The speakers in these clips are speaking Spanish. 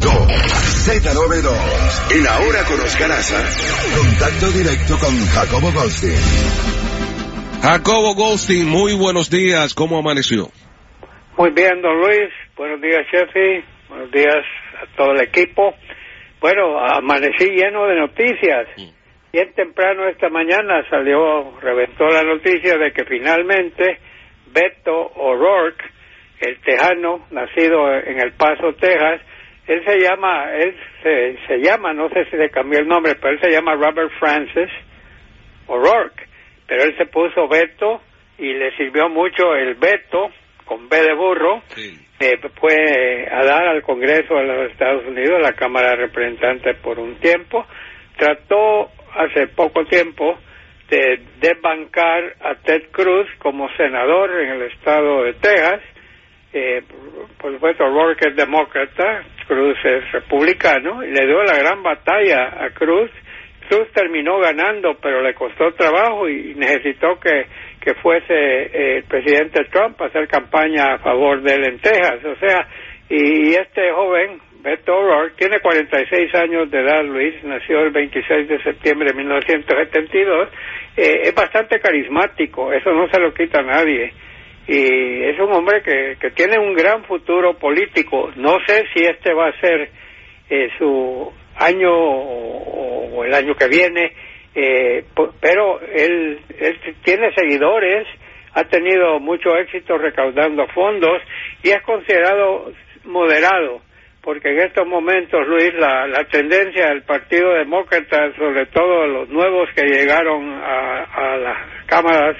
Z92 en Ahora con Oscar Aza. Contacto directo con Jacobo Goldstein. Jacobo Goldstein, muy buenos días. ¿Cómo amaneció? Muy bien, don Luis. Buenos días, Jeffy. Buenos días a todo el equipo. Bueno, amanecí lleno de noticias. Bien temprano esta mañana salió, reventó la noticia de que finalmente Beto O'Rourke, el tejano, nacido en El Paso, Texas, él se llama, él se, se llama, no sé si le cambió el nombre, pero él se llama Robert Francis O'Rourke, pero él se puso Beto y le sirvió mucho el Beto, con B de burro, eh, fue a dar al Congreso de los Estados Unidos, a la Cámara de Representantes por un tiempo, trató hace poco tiempo de desbancar a Ted Cruz como senador en el estado de Texas, eh, por supuesto O'Rourke es demócrata, Cruz es republicano, y le dio la gran batalla a Cruz. Cruz terminó ganando, pero le costó trabajo y necesitó que, que fuese eh, el presidente Trump a hacer campaña a favor de él en Texas. O sea, y, este joven, Beto O'Rourke, tiene 46 años de edad, Luis, nació el 26 de septiembre de 1972, eh, es bastante carismático, eso no se lo quita a nadie y es un hombre que, que tiene un gran futuro político. No sé si este va a ser eh, su año o, el año que viene, eh, pero él, él tiene seguidores, ha tenido mucho éxito recaudando fondos y es considerado moderado, porque en estos momentos, Luis, la, la tendencia del Partido Demócrata, sobre todo los nuevos que llegaron a, a las cámaras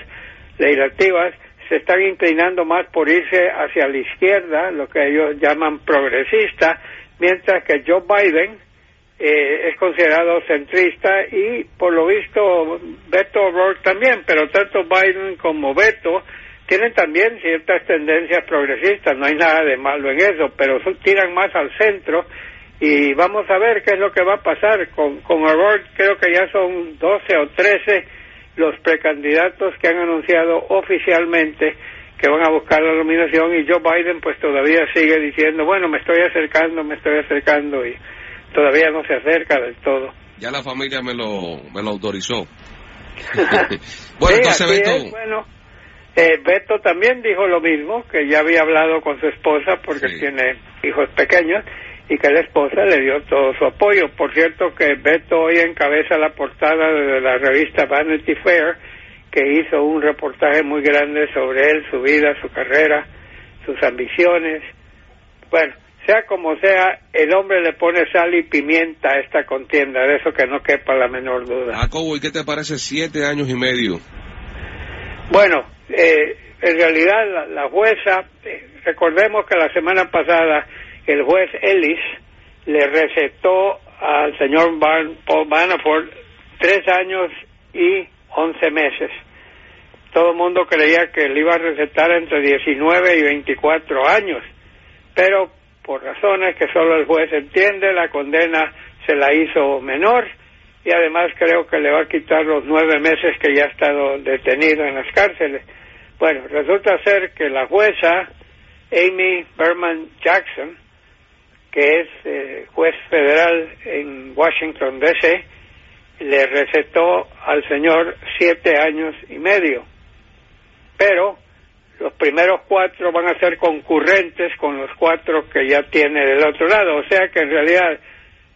legislativas, se están inclinando más por irse hacia la izquierda, lo que ellos llaman progresista, mientras que Joe Biden eh, es considerado centrista y por lo visto Beto O'Rourke también, pero tanto Biden como Beto tienen también ciertas tendencias progresistas, no hay nada de malo en eso, pero tiran más al centro y vamos a ver qué es lo que va a pasar con, con O'Rourke, creo que ya son 12 o 13 los precandidatos que han anunciado oficialmente que van a buscar la nominación y Joe Biden pues todavía sigue diciendo, bueno, me estoy acercando, me estoy acercando y todavía no se acerca del todo. Ya la familia me lo, me lo autorizó. bueno, entonces Beto... bueno, eh, Beto también dijo lo mismo, que ya había hablado con su esposa porque tiene hijos pequeños y que la esposa le dio todo su apoyo. Por cierto que Beto hoy encabeza la portada de la revista Vanity Fair, que hizo un reportaje muy grande sobre él, su vida, su carrera, sus ambiciones. Bueno, sea como sea, el hombre le pone sal y pimienta a esta contienda, de eso que no quepa la menor duda. Jacobo, ¿y qué te parece siete años y medio? Bueno, eh, en realidad la, la jueza, eh, recordemos que la semana pasada el juez Ellis le recetó al señor Paul Manafort tres años y once meses. Todo el mundo creía que le iba a recetar entre 19 y 24 años, pero por razones que solo el juez entiende, la condena se la hizo menor y además creo que le va a quitar los nueve meses que ya ha estado detenido en las cárceles. Bueno, resulta ser que la jueza Amy Berman Jackson que es eh, juez federal en Washington, D.C., le recetó al señor siete años y medio. Pero los primeros cuatro van a ser concurrentes con los cuatro que ya tiene del otro lado. O sea que en realidad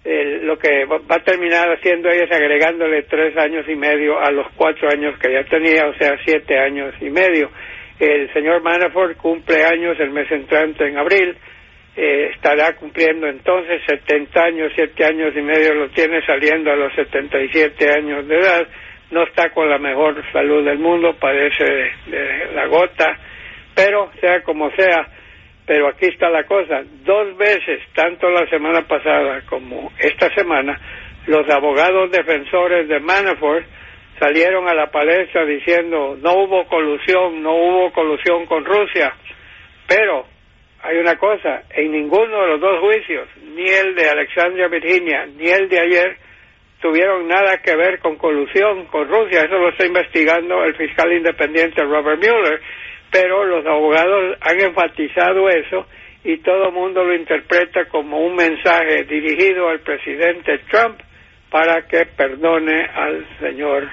lo que va, a terminar haciendo ella es agregándole tres años y medio a los cuatro años que ya tenía, o sea, siete años y medio. El señor Manafort cumple años el mes entrante en abril eh, estará cumpliendo entonces 70 años, 7 años y medio lo tiene saliendo a los 77 años de edad, no está con la mejor salud del mundo, padece de, la gota, pero sea como sea, pero aquí está la cosa, dos veces, tanto la semana pasada como esta semana, los abogados defensores de Manafort salieron a la palestra diciendo no hubo colusión, no hubo colusión con Rusia, pero hay una cosa, en ninguno de los dos juicios, ni el de Alexandria, Virginia, ni el de ayer, tuvieron nada que ver con colusión con Rusia. Eso lo está investigando el fiscal independiente Robert Mueller, pero los abogados han enfatizado eso y todo mundo lo interpreta como un mensaje dirigido al presidente Trump para que perdone al señor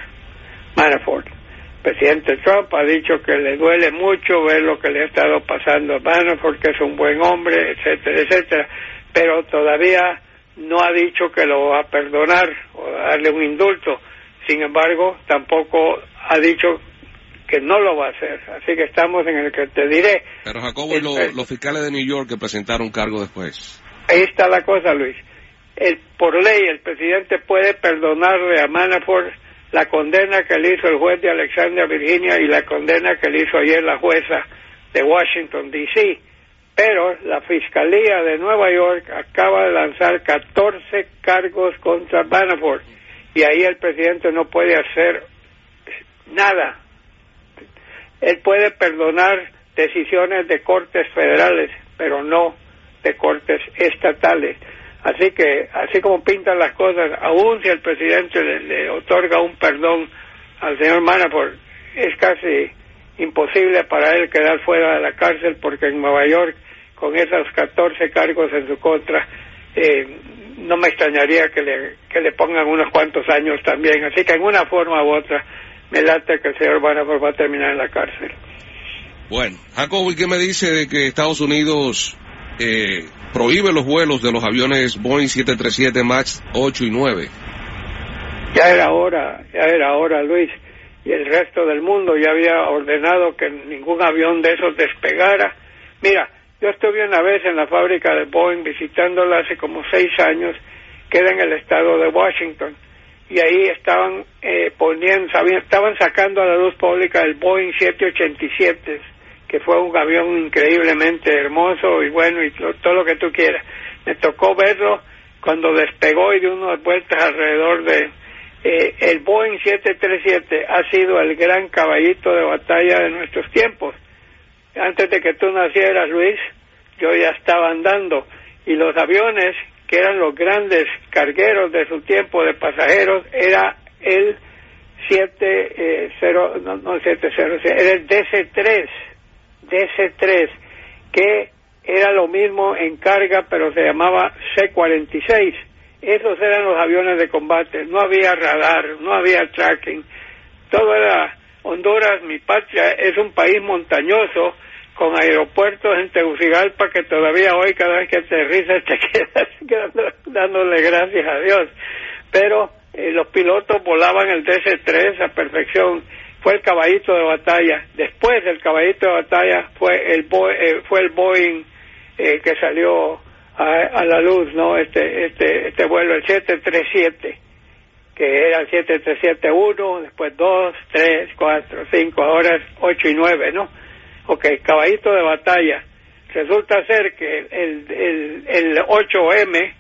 Manafort. El presidente Trump ha dicho que le duele mucho ver lo que le ha estado pasando a Manafort, que es un buen hombre, etcétera, etcétera, pero todavía no ha dicho que lo va a perdonar o darle un indulto. Sin embargo, tampoco ha dicho que no lo va a hacer. Así que estamos en el que te diré. Pero Jacobo, y los fiscales de New York que presentaron cargo después. Ahí está la cosa, Luis. El, por ley, el presidente puede perdonarle a Manafort la condena que le hizo el juez de Alexandria, Virginia, y la condena que le hizo ayer la jueza de Washington, D.C. Pero la Fiscalía de Nueva York acaba de lanzar 14 cargos contra Manafort y ahí el presidente no puede hacer nada. Él puede perdonar decisiones de cortes federales, pero no de cortes estatales. Así que, así como pintan las cosas, aún si el presidente le, otorga un perdón al señor Manafort, es casi imposible para él quedar fuera de la cárcel porque en Nueva York, con esos 14 cargos en su contra, eh, no me extrañaría que le, que le pongan unos cuantos años también. Así que en una forma u otra, me late que el señor Manafort va a terminar en la cárcel. Bueno, Jacobo, ¿y qué me dice de que Estados Unidos eh, prohíbe los vuelos de los aviones Boeing 737 MAX 8 y 9. Ya era hora, ya era hora, Luis. Y el resto del mundo ya había ordenado que ningún avión de esos despegara. Mira, yo estuve una vez en la fábrica de Boeing visitándola hace como seis años, queda en el estado de Washington. Y ahí estaban eh, poniendo, estaban sacando a la luz pública el Boeing 787 que fue un avión increíblemente hermoso y bueno y todo lo que tú quieras. Me tocó verlo cuando despegó y dio unas vueltas alrededor de... Eh, el Boeing 737 ha sido el gran caballito de batalla de nuestros tiempos. Antes de que tú nacieras, Luis, yo ya estaba andando y los aviones que eran los grandes cargueros de su tiempo de pasajeros era el 70, eh, no, no 700, era el DC-3 DC-3, que era lo mismo en carga, pero se llamaba C-46. Esos eran los aviones de combate. No había radar, no había tracking. Todo era Honduras, mi patria, es un país montañoso con aeropuertos en Tegucigalpa que todavía hoy cada vez que aterrizas te quedas, dándole gracias a Dios. Pero eh, los pilotos volaban el DC-3 a perfección fue el caballito de batalla. Después del caballito de batalla fue el eh, fue el Boeing eh, que salió a, la luz, ¿no? Este este este vuelo el 737 que era el 737-1, después 2, 3, 4, 5, ahora es 8 y 9, ¿no? Ok, caballito de batalla. Resulta ser que el, el, el 8M,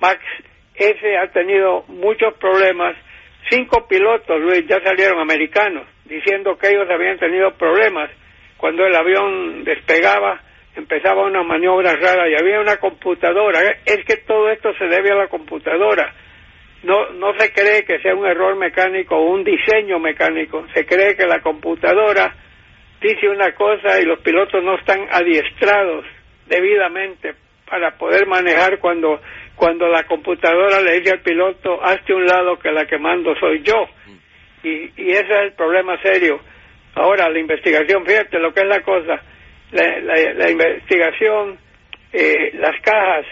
Max ese ha tenido muchos problemas Cinco pilotos, Luis, ya salieron americanos, diciendo que ellos habían tenido problemas. Cuando el avión despegaba, empezaba una maniobra rara y había una computadora. Es que todo esto se debe a la computadora. No, no se cree que sea un error mecánico o un diseño mecánico. Se cree que la computadora dice una cosa y los pilotos no están adiestrados debidamente para poder manejar cuando cuando la computadora le dice al piloto, hazte un lado que la que mando soy yo. Y, y ese es el problema serio. Ahora, la investigación, fíjate lo que es la cosa, la, la, investigación, eh, las cajas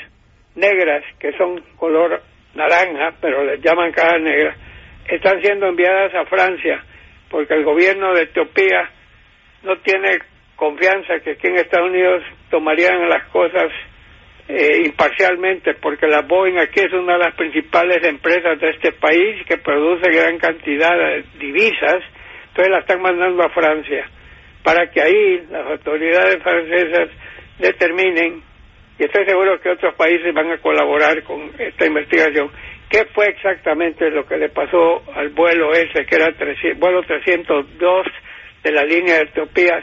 negras, que son color naranja, pero les llaman cajas negras, están siendo enviadas a Francia, porque el gobierno de Etiopía no tiene confianza que aquí en Estados Unidos tomarían las cosas eh, imparcialmente, porque la Boeing aquí es una de las principales empresas de este país que produce gran cantidad de divisas, entonces la están mandando a Francia, para que ahí las autoridades francesas determinen, y estoy seguro que otros países van a colaborar con esta investigación, qué fue exactamente lo que le pasó al vuelo ese, que era el vuelo 302 de la línea de Etiopía,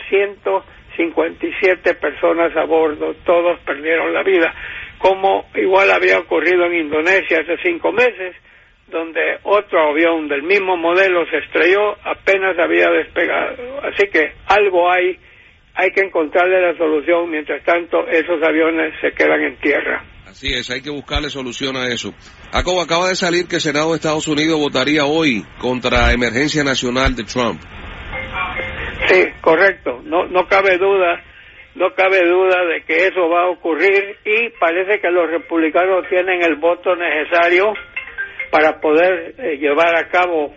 157 personas a bordo, todos perdieron la vida, como igual había ocurrido en Indonesia hace cinco meses, donde otro avión del mismo modelo se estrelló, apenas había despegado. Así que algo hay, hay que encontrarle la solución, mientras tanto esos aviones se quedan en tierra. Así es, hay que buscarle solución a eso. Jacobo, acaba de salir que el Senado de Estados Unidos votaría hoy contra emergencia nacional de Trump. Sí, correcto. No, no cabe duda, no cabe duda de que eso va a ocurrir y parece que los republicanos tienen el voto necesario para poder eh, llevar a cabo.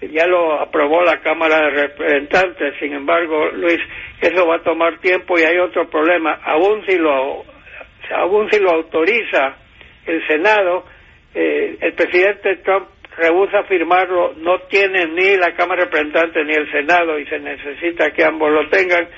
Ya lo aprobó la Cámara de Representantes. Sin embargo, Luis, eso va a tomar tiempo y hay otro problema. Aún si lo, aún si lo autoriza el Senado, eh, el presidente Trump rehúsa firmarlo, no tiene ni la Cámara de Representantes ni el Senado y se necesita que ambos lo tengan.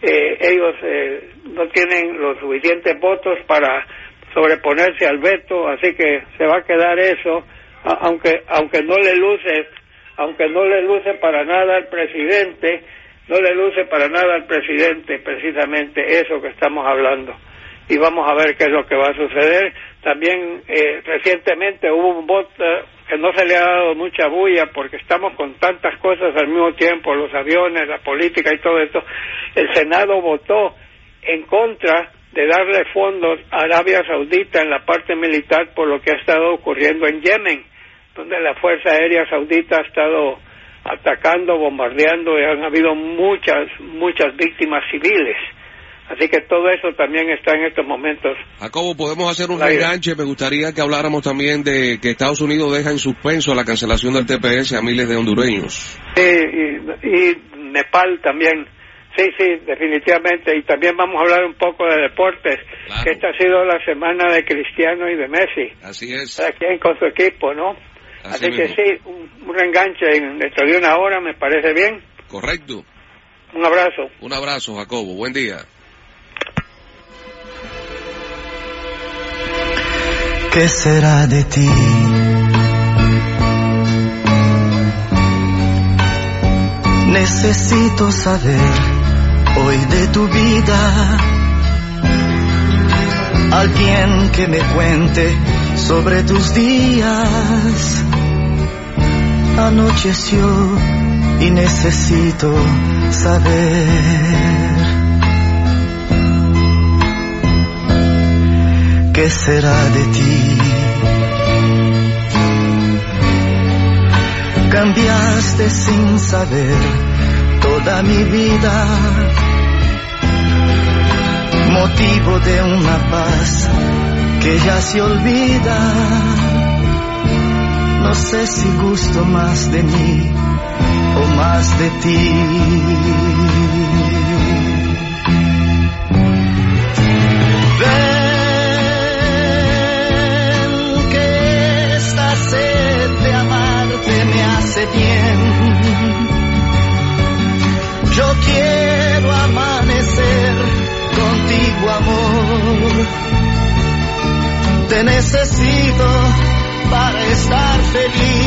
Eh, ellos eh, no tienen los suficientes votos para sobreponerse al veto, así que se va a quedar eso, aunque aunque no le luce, aunque no le luce para nada al presidente, no le luce para nada al presidente precisamente eso que estamos hablando y vamos a ver qué es lo que va a suceder. También eh, recientemente hubo un voto que no se le ha dado mucha bulla porque estamos con tantas cosas al mismo tiempo, los aviones, la política y todo esto. El Senado votó en contra de darle fondos a Arabia Saudita en la parte militar por lo que ha estado ocurriendo en Yemen, donde la Fuerza Aérea Saudita ha estado atacando, bombardeando y han habido muchas, muchas víctimas civiles. Así que todo eso también está en estos momentos. Jacobo, podemos hacer un enganche. Me gustaría que habláramos también de que Estados Unidos deja en suspenso la cancelación del TPS a miles de hondureños. Sí, y, Nepal también. Sí, sí, definitivamente. Y también vamos a hablar un poco de deportes, que esta ha sido la semana de Cristiano y de Messi. Así es. Aquí con su equipo, ¿no? Así, que sí, un, un enganche dentro de una hora me parece bien. Correcto. Un abrazo. Un abrazo, Jacobo. Buen día. ¿Qué será de ti? Necesito saber hoy de tu vida. Alguien que me cuente sobre tus días. Anocheció y necesito saber. ¿Qué será de ti? Cambiaste sin saber toda mi vida, motivo de una paz que ya se olvida. No sé si gusto más de mí o más de ti. Necesito para estar feliz.